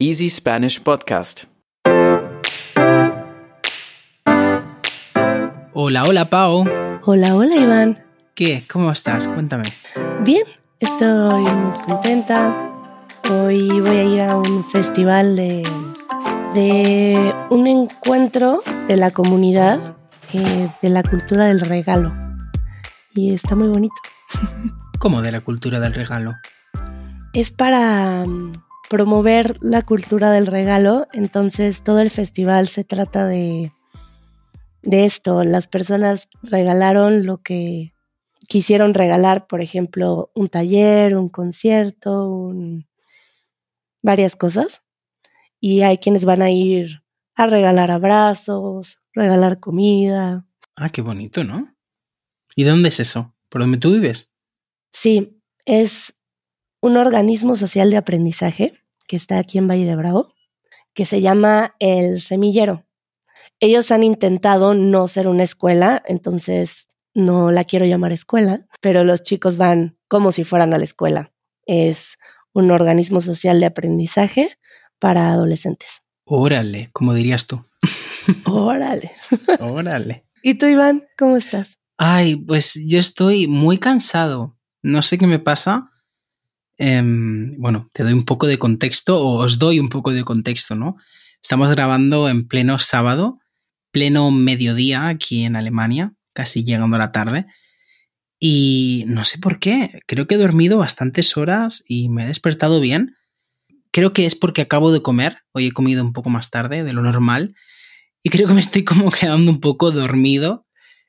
Easy Spanish Podcast. Hola, hola Pau. Hola, hola Iván. ¿Qué? ¿Cómo estás? Cuéntame. Bien, estoy muy contenta. Hoy voy a ir a un festival de, de un encuentro de la comunidad eh, de la cultura del regalo. Y está muy bonito. ¿Cómo de la cultura del regalo? Es para promover la cultura del regalo, entonces todo el festival se trata de, de esto. Las personas regalaron lo que quisieron regalar, por ejemplo, un taller, un concierto, un- varias cosas. Y hay quienes van a ir a regalar abrazos, regalar comida. Ah, qué bonito, ¿no? ¿Y dónde es eso? ¿Por dónde tú vives? Sí, es un organismo social de aprendizaje que está aquí en Valle de Bravo, que se llama El Semillero. Ellos han intentado no ser una escuela, entonces no la quiero llamar escuela, pero los chicos van como si fueran a la escuela. Es un organismo social de aprendizaje para adolescentes. Órale, como dirías tú. Órale. Órale. ¿Y tú, Iván, cómo estás? Ay, pues yo estoy muy cansado. No sé qué me pasa. Em, bueno, te doy un poco de contexto o os doy un poco de contexto, ¿no? Estamos grabando en pleno sábado, pleno mediodía aquí en Alemania, casi llegando a la tarde. Y no sé por qué, creo que he dormido bastantes horas y me he despertado bien. Creo que es porque acabo de comer, hoy he comido un poco más tarde de lo normal y creo que me estoy como quedando un poco dormido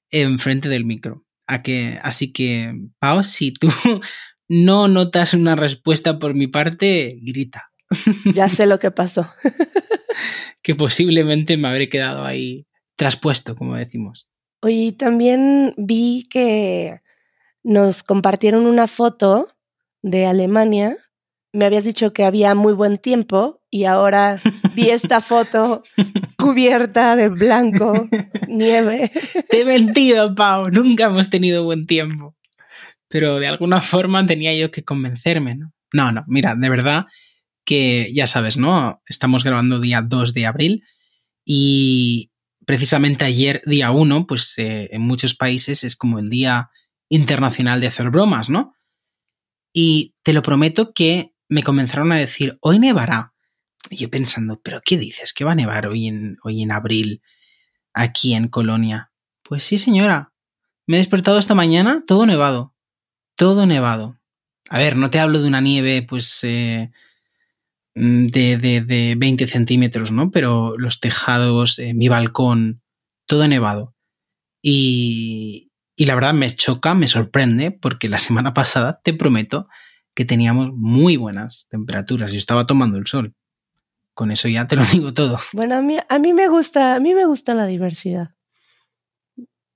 enfrente del micro. Así que, Pau, si tú no notas una respuesta por mi parte, grita, Ya sé lo que pasó. que posiblemente me habré quedado ahí traspuesto, como decimos. Oye, también vi que nos compartieron una foto de Alemania. Me habías dicho que había muy buen tiempo y ahora vi esta foto cubierta de blanco, nieve. Te he mentido, Pau, nunca hemos tenido buen tiempo. Pero de alguna forma tenía yo que convencerme, ¿no? No, no, mira, de verdad que ya sabes, ¿no? Estamos grabando día 2 de abril y precisamente ayer, día 1, pues eh, en muchos países es como el Día Internacional de Hacer Bromas, ¿no? Y te lo prometo que me comenzaron a decir, hoy nevará. Y yo pensando, ¿pero qué dices? ¿Que va a nevar hoy en, hoy en abril aquí en Colonia? Pues sí, señora. Me he despertado esta mañana todo nevado. Todo nevado. A ver, no te hablo de una nieve, pues, eh, de, de, de 20 centímetros, ¿no? Pero los tejados, eh, mi balcón, todo nevado. Y, y la verdad me choca, me sorprende, porque la semana pasada, te prometo, que teníamos muy buenas temperaturas. Yo estaba tomando el sol. Con eso ya te lo digo todo. Bueno, a mí, a mí me gusta, a mí me gusta la diversidad.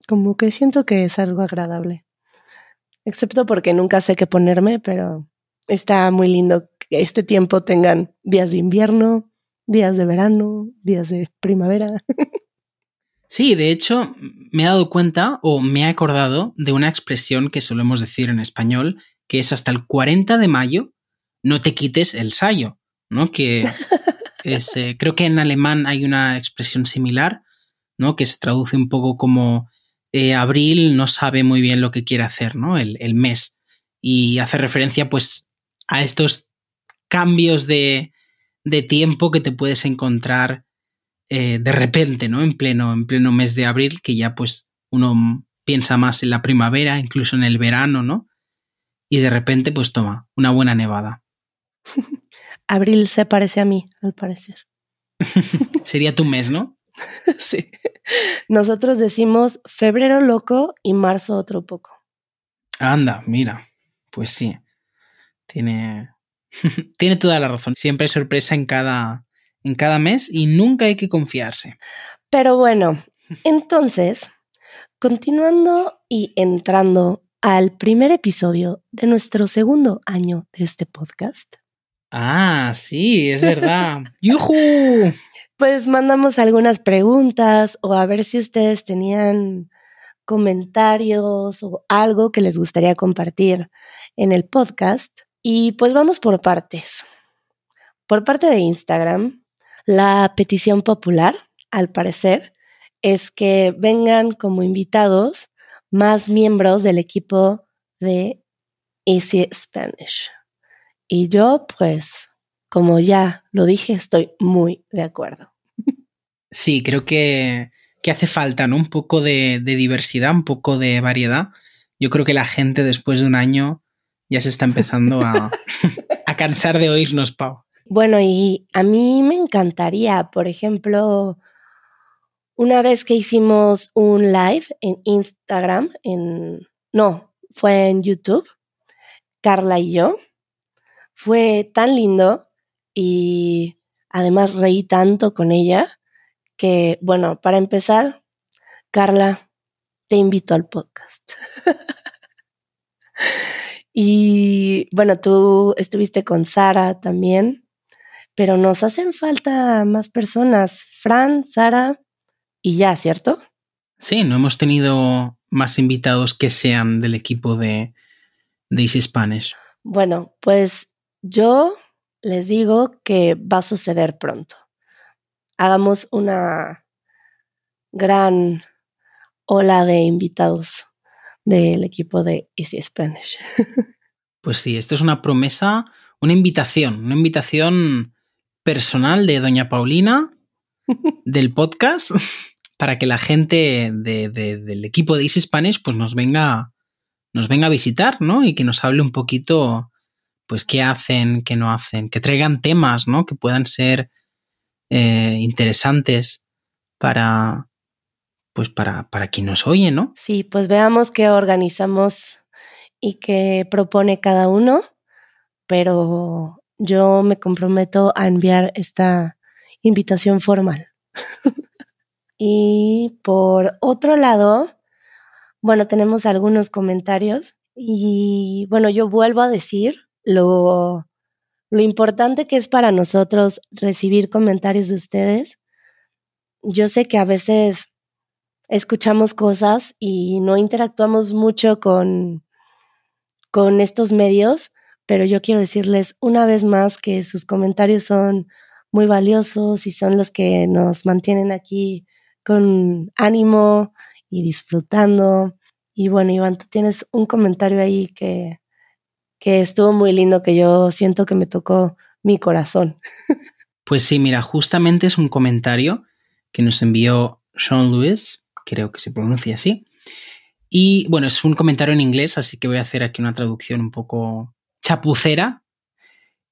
Como que siento que es algo agradable. Excepto porque nunca sé qué ponerme, pero está muy lindo que este tiempo tengan días de invierno, días de verano, días de primavera. Sí, de hecho, me he dado cuenta o me he acordado de una expresión que solemos decir en español, que es hasta el 40 de mayo no te quites el sayo, ¿no? Que es, eh, creo que en alemán hay una expresión similar, ¿no? Que se traduce un poco como eh, abril no sabe muy bien lo que quiere hacer, ¿no? El, el mes. Y hace referencia, pues, a estos cambios de, de tiempo que te puedes encontrar eh, de repente, ¿no? En pleno, en pleno mes de abril, que ya pues uno piensa más en la primavera, incluso en el verano, ¿no? Y de repente, pues toma, una buena nevada. Abril se parece a mí, al parecer. Sería tu mes, ¿no? sí. Nosotros decimos febrero loco y marzo otro poco. Anda, mira, pues sí. Tiene, tiene toda la razón. Siempre hay sorpresa en cada, en cada mes y nunca hay que confiarse. Pero bueno, entonces, continuando y entrando al primer episodio de nuestro segundo año de este podcast, Ah, sí, es verdad. ¡Yujú! Pues mandamos algunas preguntas o a ver si ustedes tenían comentarios o algo que les gustaría compartir en el podcast. Y pues vamos por partes. por parte de Instagram, la petición popular, al parecer, es que vengan como invitados más miembros del equipo de Easy Spanish. Y yo, pues, como ya lo dije, estoy muy de acuerdo. Sí, creo que, que hace falta, ¿no? Un poco de, de, diversidad, un poco de variedad. Yo creo que la gente después de un año ya se está empezando a, a cansar de oírnos, Pau. Bueno, y a mí me encantaría, por ejemplo, una vez que hicimos un live en Instagram, en no, fue en YouTube, Carla y yo, fue tan lindo y además reí tanto con ella que, bueno, para empezar, Carla, te invito al podcast. y bueno, tú estuviste con Sara también, pero nos hacen falta más personas. Fran, Sara y ya, ¿cierto? Sí, no hemos tenido más invitados que sean del equipo de, de Easy Spanish. Bueno, pues yo les digo que va a suceder pronto. Hagamos una gran ola de invitados del equipo de Easy Spanish. Pues sí, esto es una promesa, una invitación, una invitación personal de Doña Paulina del podcast para que la gente de, de, del equipo de Easy Spanish pues nos venga, nos venga a visitar, ¿no? Y que nos hable un poquito pues qué hacen, qué no hacen, que traigan temas, ¿no? Que puedan ser eh, interesantes para, pues para, para quien nos oye, ¿no? Sí, pues veamos qué organizamos y qué propone cada uno, pero yo me comprometo a enviar esta invitación formal. y por otro lado, bueno, tenemos algunos comentarios y bueno, yo vuelvo a decir lo, lo importante que es para nosotros recibir comentarios de ustedes. Yo sé que a veces escuchamos cosas y no interactuamos mucho con, con estos medios, pero yo quiero decirles una vez más que sus comentarios son muy valiosos y son los que nos mantienen aquí con ánimo y disfrutando. Y bueno, Iván, tú tienes un comentario ahí que, que estuvo muy lindo, que yo siento que me tocó mi corazón. Pues sí, mira, justamente es un comentario que nos envió Sean Lewis, creo que se pronuncia así. Y bueno, es un comentario en inglés, así que voy a hacer aquí una traducción un poco chapucera.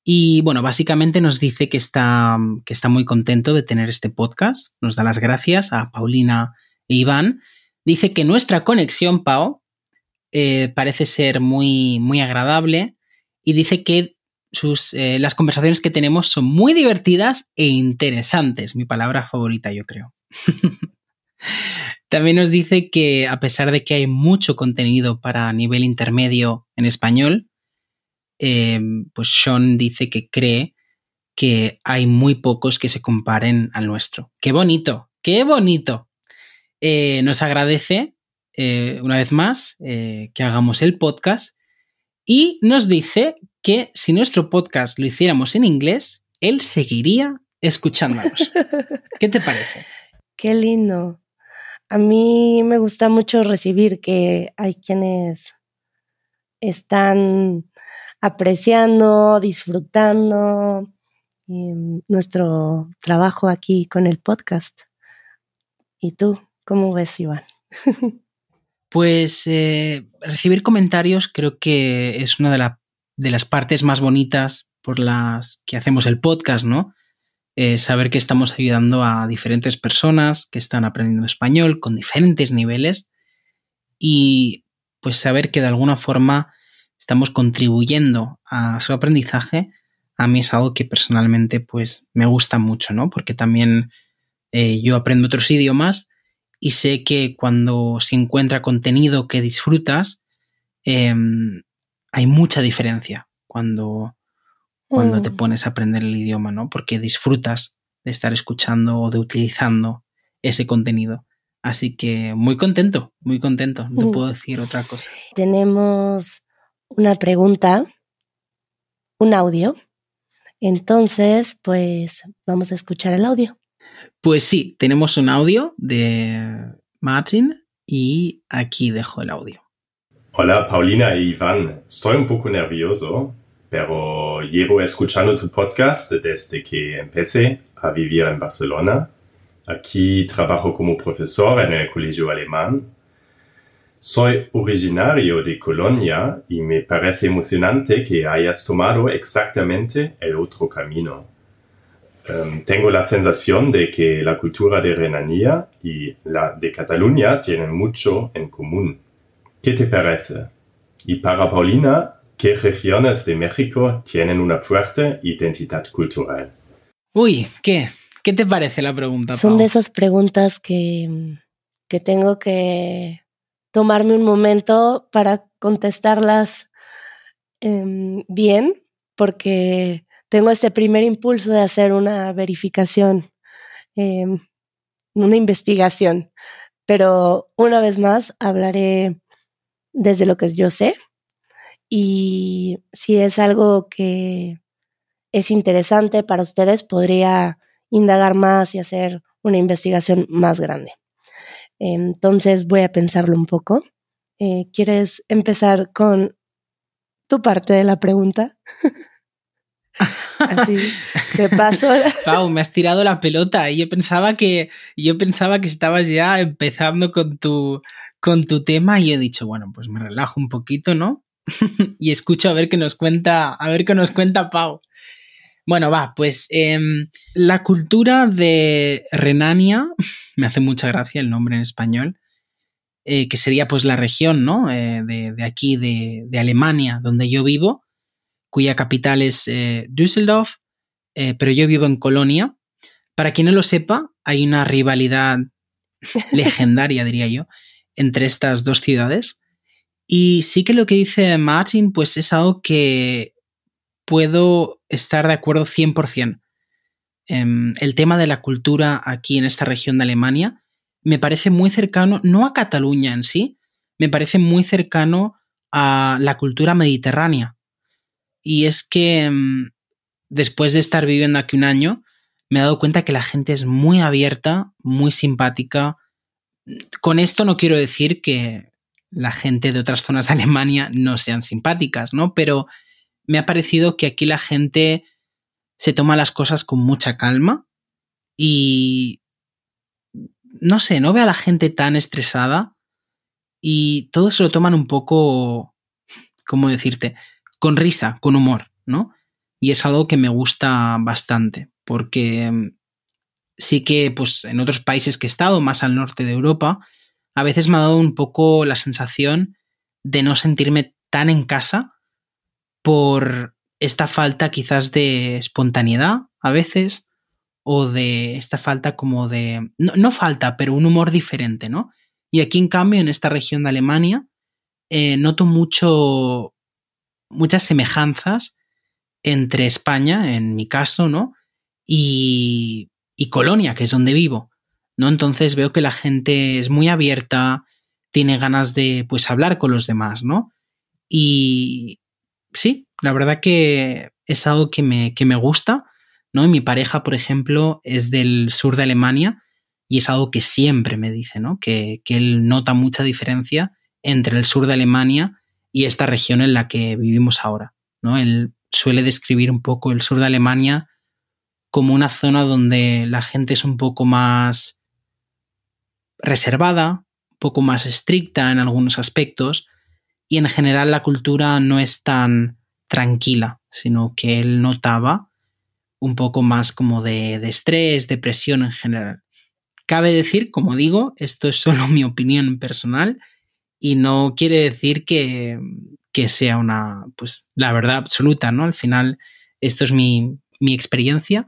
Y bueno, básicamente nos dice que está, que está muy contento de tener este podcast. Nos da las gracias a Paulina e Iván. Dice que nuestra conexión, Pau, eh, parece ser muy, muy agradable y dice que sus, eh, las conversaciones que tenemos son muy divertidas e interesantes. Mi palabra favorita, yo creo. También nos dice que a pesar de que hay mucho contenido para nivel intermedio en español, eh, pues Sean dice que cree que hay muy pocos que se comparen al nuestro. ¡Qué bonito! ¡Qué bonito! nos agradece eh, una vez más eh, que hagamos el podcast y nos dice que si nuestro podcast lo hiciéramos en inglés, él seguiría escuchándonos. ¿Qué te parece? Qué lindo. A mí me gusta mucho recibir que hay quienes están apreciando, disfrutando em, nuestro trabajo aquí con el podcast. ¿Y tú, cómo ves, Iván? Pues eh, recibir comentarios creo que es una de, de, las partes más bonitas por las que hacemos el podcast, ¿no? Eh, saber que estamos ayudando a diferentes personas que están aprendiendo español con diferentes niveles y pues saber que de alguna forma estamos contribuyendo a su aprendizaje, a mí es algo que personalmente pues me gusta mucho, ¿no? Porque también eh, yo aprendo otros idiomas y sé que cuando se encuentra contenido que disfrutas, em, hay mucha diferencia cuando, cuando te mm. pones a aprender el idioma, ¿no? Porque disfrutas de estar escuchando o de utilizando ese contenido. Así que muy contento, muy contento, no mm. puedo decir otra cosa. Tenemos una pregunta, un audio, Entonces, pues vamos a escuchar el audio. Pues sí, tenemos un audio de Martin y aquí dejo el audio. Hola Paulina y Iván, estoy un poco nervioso, pero llevo escuchando tu podcast desde que empecé a vivir en Barcelona. Aquí trabajo como profesor en el colegio alemán. Soy originario de Colonia y me parece emocionante que hayas tomado exactamente el otro camino. Um, tengo la sensación de que la cultura de Renania y la de Cataluña tienen mucho en común. ¿Qué te parece? Y para Paulina, ¿qué regiones de México tienen una fuerte identidad cultural? Uy, ¿qué? ¿Qué te parece la pregunta? Son de esas preguntas que, que tengo que tomarme un momento para contestarlas eh, bien, porque tengo este primer impulso de hacer una verificación, eh, una investigación. Pero una vez más hablaré desde lo que yo sé y si es algo que es interesante para ustedes, podría indagar más y hacer una investigación más grande. Entonces voy a pensarlo un poco. Eh, ¿Quieres empezar con tu parte de la pregunta? Así. Pau, me has tirado la pelota y yo pensaba que yo pensaba que estabas ya empezando con tu con tu tema y he dicho, bueno, pues me relajo un poquito, ¿no? y escucho a ver qué nos cuenta, a ver qué nos cuenta Pau. Bueno, va, pues em, la cultura de Renania, me hace mucha gracia el nombre en español, eh, que sería pues la región, ¿no? Eh, de, aquí, de Alemania, donde yo vivo, cuya capital es eh, Düsseldorf, eh, pero yo vivo en Colonia. Para quien no lo sepa, hay una rivalidad legendaria, diría yo, entre estas dos ciudades. Y sí que lo que dice Martin, pues es algo que puedo estar de acuerdo 100%. Em, el tema de la cultura aquí en esta región de Alemania me parece muy cercano, no a Cataluña en sí, me parece muy cercano a la cultura mediterránea. Y es que mm, después de estar viviendo aquí un año, me he dado cuenta que la gente es muy abierta, muy simpática. Con esto no quiero decir que la gente de otras zonas de Alemania no sean simpáticas, ¿no? Pero me ha parecido que aquí la gente se toma las cosas con mucha calma y no sé, no ve a la gente tan estresada y todos se lo toman un poco, ¿cómo decirte? Con risa, con humor, ¿no? Y es algo que me gusta bastante, porque mm, sí que, pues, en otros países que he estado, más al norte de Europa, a veces me ha dado un poco la sensación de no sentirme tan en casa por esta falta quizás de espontaneidad a veces o de esta falta como de... No, falta, pero un humor diferente, ¿no? Y aquí en cambio, en esta región de Alemania, eh, noto mucho muchas semejanzas entre España, en mi caso, ¿no? Y, y Colonia, que es donde vivo, ¿no? Entonces veo que la gente es muy abierta, tiene ganas de, pues, hablar con los demás, ¿no? Y sí, la verdad que es algo que me, que me gusta, ¿no? mi pareja, por ejemplo, es del sur de Alemania y es algo que siempre me dice, ¿no? Que, que él nota mucha diferencia entre el sur de Alemania y esta región en la que vivimos ahora. ¿no? Él suele describir un poco el sur de Alemania como una zona donde la gente es un poco más reservada, un poco más estricta en algunos aspectos, y en general la cultura no es tan tranquila, sino que él notaba un poco más como de, de estrés, depresión en general. Cabe decir, como digo, esto es solo mi opinión personal, y no quiere decir que, sea una, pues, la verdad absoluta, ¿no? Al final, esto es mi, experiencia.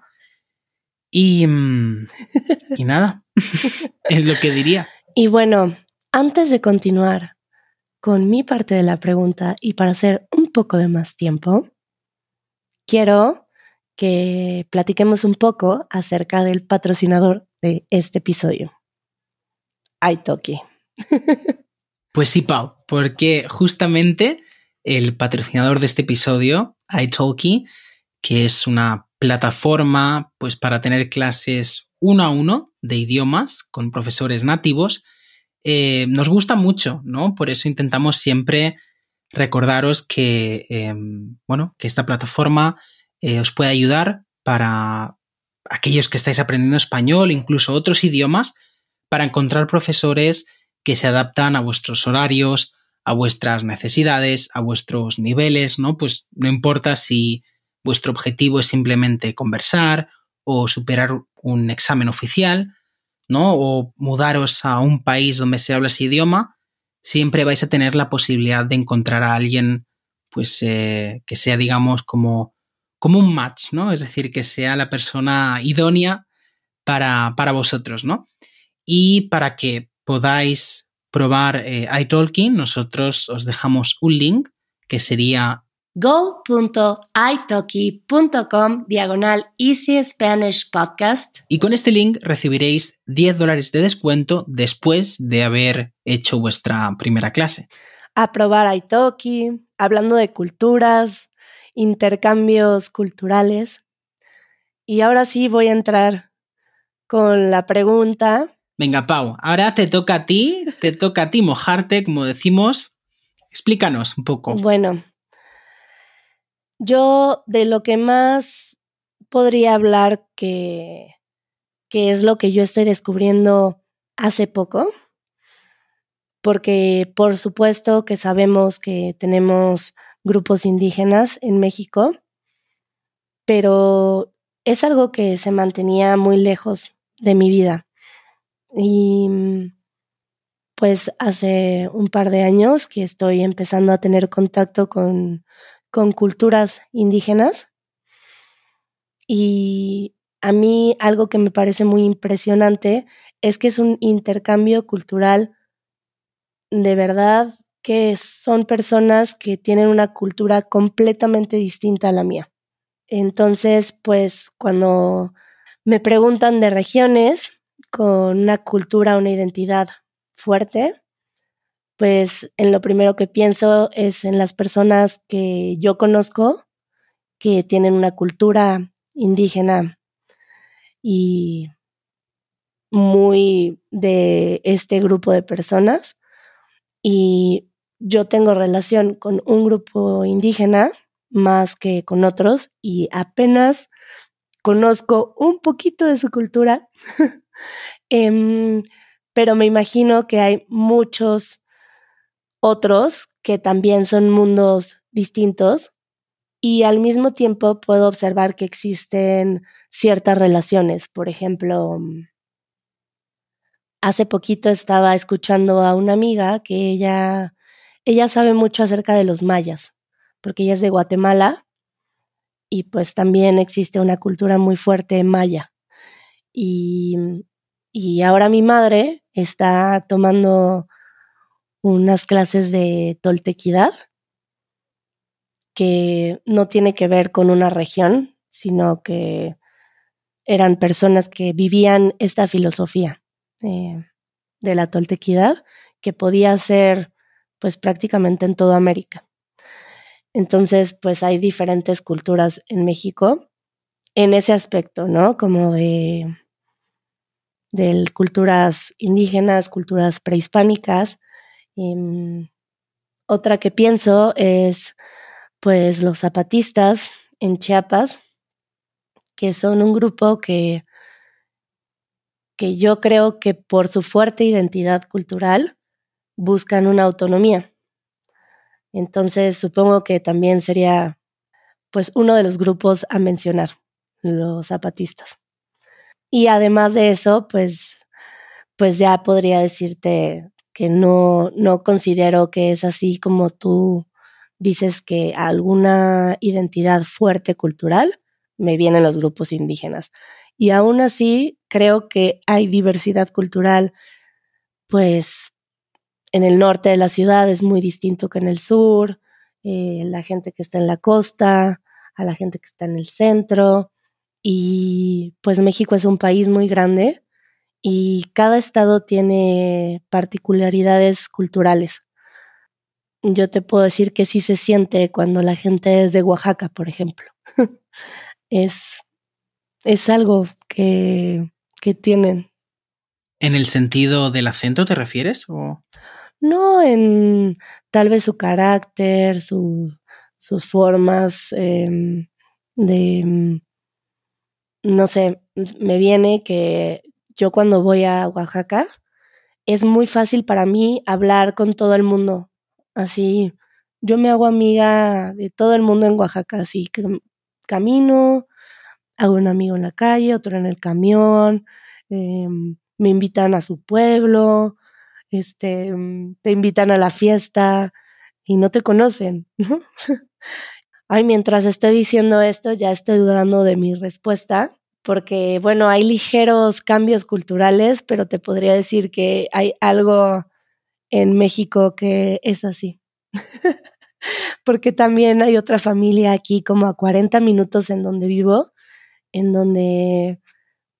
Y, mm, y nada, es lo que diría. Y bueno, antes de continuar con mi parte de la pregunta y para hacer un poco de más tiempo, quiero que platiquemos un poco acerca del patrocinador de este episodio, Italki. Pues sí, Pau, porque justamente el patrocinador de este episodio, italki, que es una plataforma pues para tener clases uno a uno de idiomas con profesores nativos. Eh, nos gusta mucho, ¿no? Por eso intentamos siempre recordaros que, em, bueno, que esta plataforma eh, os puede ayudar para aquellos que estáis aprendiendo español, incluso otros idiomas, para encontrar profesores que se adaptan a vuestros horarios, a vuestras necesidades, a vuestros niveles, ¿no? Pues no importa si vuestro objetivo es simplemente conversar o superar un examen oficial, ¿no? O mudaros a un país donde se habla ese idioma, siempre vais a tener la posibilidad de encontrar a alguien, pues, eh, que sea, digamos, como, como un match, ¿no? Es decir, que sea la persona idónea para, para vosotros, ¿no? Y para que podáis probar eh, iTalking, nosotros os dejamos un link que sería go.italki.com diagonal Easy Spanish Podcast. Y con este link recibiréis 10 dólares de descuento después de haber hecho vuestra primera clase. A probar Italki, hablando de culturas, intercambios culturales. Y ahora sí voy a entrar con la pregunta. Venga, Pau, ahora te toca a ti, te toca a ti mojarte, como decimos. Explícanos un poco. Bueno, yo de lo que más podría hablar que, que es lo que yo estoy descubriendo hace poco, porque por supuesto que sabemos que tenemos grupos indígenas en México, pero es algo que se mantenía muy lejos de mi vida. Y pues hace un par de años que estoy empezando a tener contacto con con culturas indígenas. Y a mí algo que me parece muy impresionante es que es un intercambio cultural de verdad que son personas que tienen una cultura completamente distinta a la mía. Entonces, pues cuando me preguntan de regiones con una cultura, una identidad fuerte, pues en lo primero que pienso es en las personas que yo conozco que tienen una cultura indígena y muy de este grupo de personas. Y yo tengo relación con un grupo indígena más que con otros y apenas conozco un poquito de su cultura, em, pero me imagino que hay muchos otros que también son mundos distintos y al mismo tiempo puedo observar que existen ciertas relaciones. Por ejemplo, hace poquito estaba escuchando a una amiga que ella, ella sabe mucho acerca de los mayas, porque ella es de Guatemala y pues también existe una cultura muy fuerte maya. Y, y ahora mi madre está tomando unas clases de toltequidad que no tiene que ver con una región, sino que eran personas que vivían esta filosofía eh, de la toltequidad que podía ser pues prácticamente en toda América. Entonces, pues hay diferentes culturas en México en ese aspecto, ¿no? Como de, de culturas indígenas, culturas prehispánicas, Em, otra que pienso es pues los zapatistas en Chiapas, que son un grupo que, que yo creo que por su fuerte identidad cultural buscan una autonomía. Entonces supongo que también sería pues uno de los grupos a mencionar, los zapatistas. Y además de eso, pues, pues ya podría decirte que no, no considero que es así como tú dices que alguna identidad fuerte cultural me vienen los grupos indígenas. Y aún así creo que hay diversidad cultural, pues en el norte de la ciudad es muy distinto que en el sur, eh, la gente que está en la costa, a la gente que está en el centro. Y pues México es un país muy grande y cada estado tiene particularidades culturales. Yo te puedo decir que sí se siente cuando la gente es de Oaxaca, por ejemplo. es, es algo que, que tienen. ¿En el sentido del acento te refieres? O? No, en tal vez su carácter, su, sus formas em, de, mm, no sé, me viene que yo cuando voy a Oaxaca es muy fácil para mí hablar con todo el mundo. Así, yo me hago amiga de todo el mundo en Oaxaca, así que camino, hago un amigo en la calle, otro en el camión, em, me invitan a su pueblo, este, te invitan a la fiesta y no te conocen, ¿no? Ay, mientras estoy diciendo esto, ya estoy dudando de mi respuesta, porque, bueno, hay ligeros cambios culturales, pero te podría decir que hay algo en México que es así. porque también hay otra familia aquí como a 40 minutos en donde vivo, en donde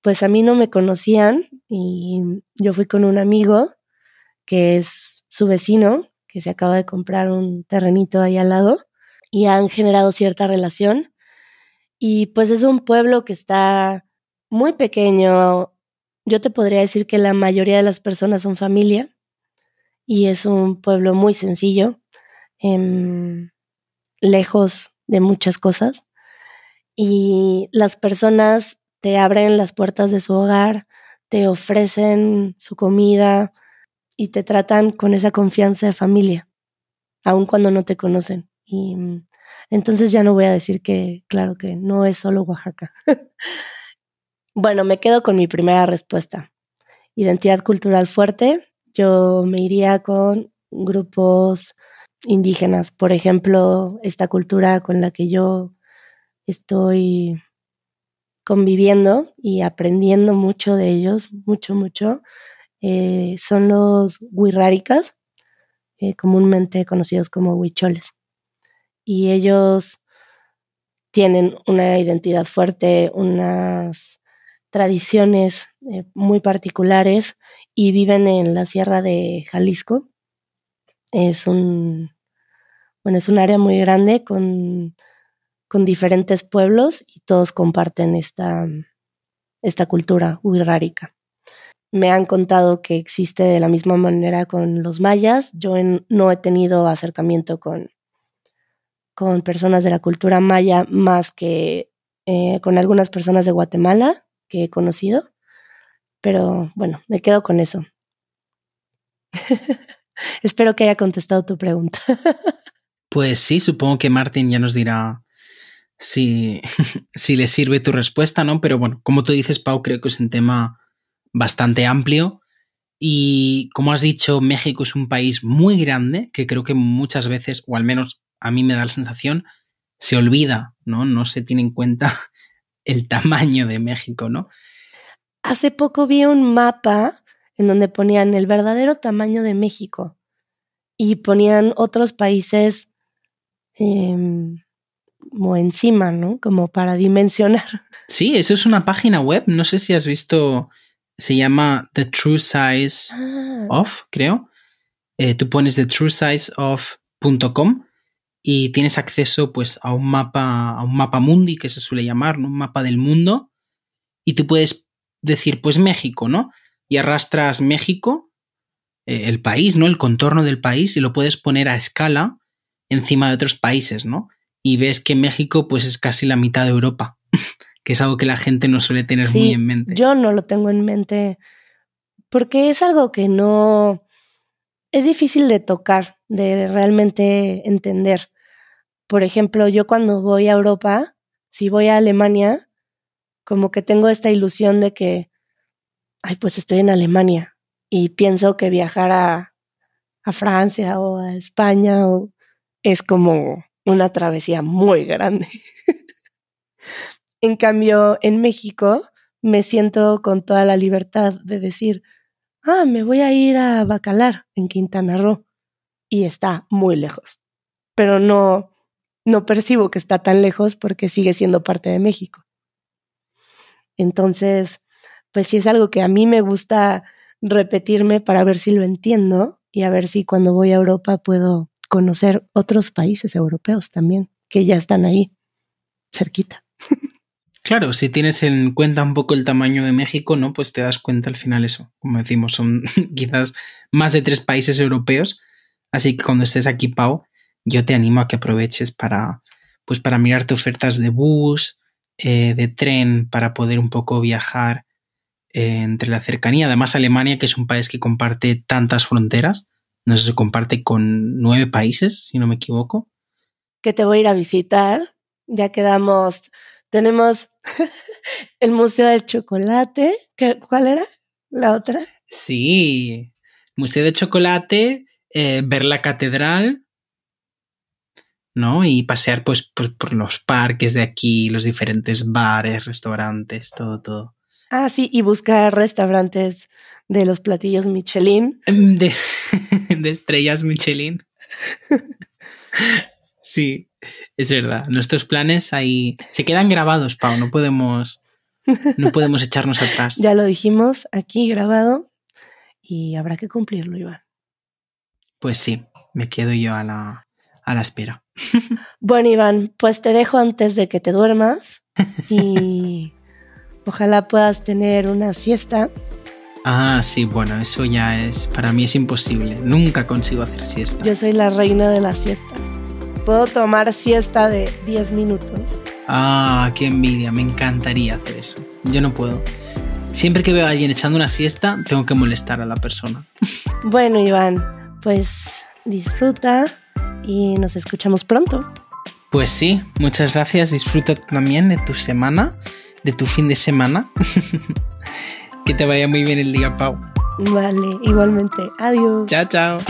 pues a mí no me conocían y yo fui con un amigo que es su vecino, que se acaba de comprar un terrenito ahí al lado y han generado cierta relación. Y pues es un pueblo que está muy pequeño. Yo te podría decir que la mayoría de las personas son familia y es un pueblo muy sencillo, em, lejos de muchas cosas. Y las personas te abren las puertas de su hogar, te ofrecen su comida y te tratan con esa confianza de familia, aun cuando no te conocen. Y mm, entonces ya no voy a decir que, claro que no es solo Oaxaca. bueno, me quedo con mi primera respuesta. Identidad cultural fuerte, yo me iría con grupos indígenas, por ejemplo, esta cultura con la que yo estoy conviviendo y aprendiendo mucho de ellos, mucho, mucho, eh, son los huirráricas, eh, comúnmente conocidos como huicholes. Y ellos tienen una identidad fuerte, unas tradiciones eh, muy particulares y viven en la sierra de Jalisco. Es un, bueno, es un área muy grande con con diferentes pueblos y todos comparten esta, esta cultura urrárica. Me han contado que existe de la misma manera con los mayas. Yo no he tenido acercamiento con, con personas de la cultura maya más que eh, con algunas personas de Guatemala que he conocido. Pero bueno, me quedo con eso. Espero que haya contestado tu pregunta. pues sí, supongo que Martín ya nos dirá si, si le sirve tu respuesta, ¿no? Pero bueno, como tú dices, Pau, creo que es un tema bastante amplio. Y como has dicho, México es un país muy grande que creo que muchas veces, o al menos a mí me da la sensación, se olvida, ¿no? No se tiene en cuenta el tamaño de México, ¿no? Hace poco vi un mapa en donde ponían el verdadero tamaño de México y ponían otros países em, como encima, ¿no? Como para dimensionar. Sí, eso es una página web. No sé si has visto. Se llama The True Size ah. of, creo. Eh, tú pones thetruesizeof.com y tienes acceso pues a un mapa, a un mapa mundi que se suele llamar, un mapa del mundo. Y tú puedes decir, pues México, ¿no? Y arrastras México, eh, el país, ¿no? El contorno del país y lo puedes poner a escala encima de otros países, ¿no? y ves que México pues es casi la mitad de Europa, que es algo que la gente no suele tener muy en mente. Yo no lo tengo en mente porque es algo que no es difícil de tocar, de realmente entender. Por ejemplo, yo cuando voy a Europa, si voy a Alemania, como que tengo esta ilusión de que, ay, pues estoy en Alemania y pienso que viajar a, a Francia o a España o, es como una travesía muy grande. en cambio, en México me siento con toda la libertad de decir, ah, me voy a ir a Bacalar, en Quintana Roo, y está muy lejos. Pero no, no percibo que está tan lejos porque sigue siendo parte de México. Entonces, pues sí es algo que a mí me gusta repetirme para ver si lo entiendo y a ver si cuando voy a Europa puedo conocer otros países europeos también que ya están ahí. cerquita. Claro, si tienes en cuenta un poco el tamaño de México, ¿no? Pues te das cuenta al final eso. Como decimos, son quizás más de tres países europeos. Así que cuando estés aquí, Pau, yo te animo a que aproveches para, pues para mirarte ofertas de bus, eh, de tren, para poder un poco viajar eh, entre la cercanía. Además, Alemania, que es un país que comparte tantas fronteras, no sé, se comparte con nueve países, si no me equivoco. Que te voy a ir a visitar. Ya quedamos tenemos el Museo del Chocolate. ¿Cuál era la otra? Sí, Museo de Chocolate, eh, ver la catedral, ¿no? Y pasear pues, por los parques de aquí, los diferentes bares, restaurantes, todo, todo. Ah, sí, y buscar restaurantes de los platillos Michelin. De, de estrellas Michelin. sí. Es verdad, nuestros planes ahí se quedan grabados, Pau, no podemos no podemos echarnos atrás. Ya lo dijimos aquí grabado y habrá que cumplirlo, Iván. Pues sí, me quedo yo a la, a la espera. Bueno, Iván, pues te dejo antes de que te duermas y ojalá puedas tener una siesta. Ah, sí, bueno, eso ya es, para mí es imposible. Nunca consigo hacer siesta. Yo soy la reina de la siesta puedo tomar siesta de 10 minutos. Ah, qué envidia, me encantaría hacer eso. Yo no puedo. Siempre que veo a alguien echando una siesta, tengo que molestar a la persona. Bueno, Iván, pues disfruta y nos escuchamos pronto. Pues sí, muchas gracias. Disfruta también de tu semana, de tu fin de semana. que te vaya muy bien el día, Pau. Vale, igualmente. Adiós. Chao, chao.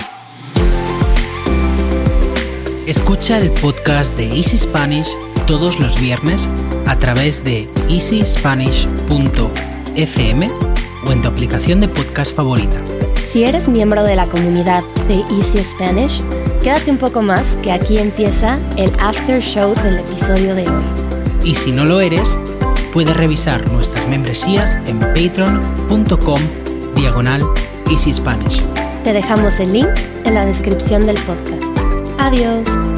Escucha el podcast de Easy Spanish todos los viernes a través de easyspanish.fm o en tu aplicación de podcast favorita. Si eres miembro de la comunidad de Easy Spanish, quédate un poco más que aquí empieza el after show del episodio de hoy. Y si no lo eres, puedes revisar nuestras membresías en patreon.com diagonal Easy Spanish. Te dejamos el link en la descripción del podcast. Adiós.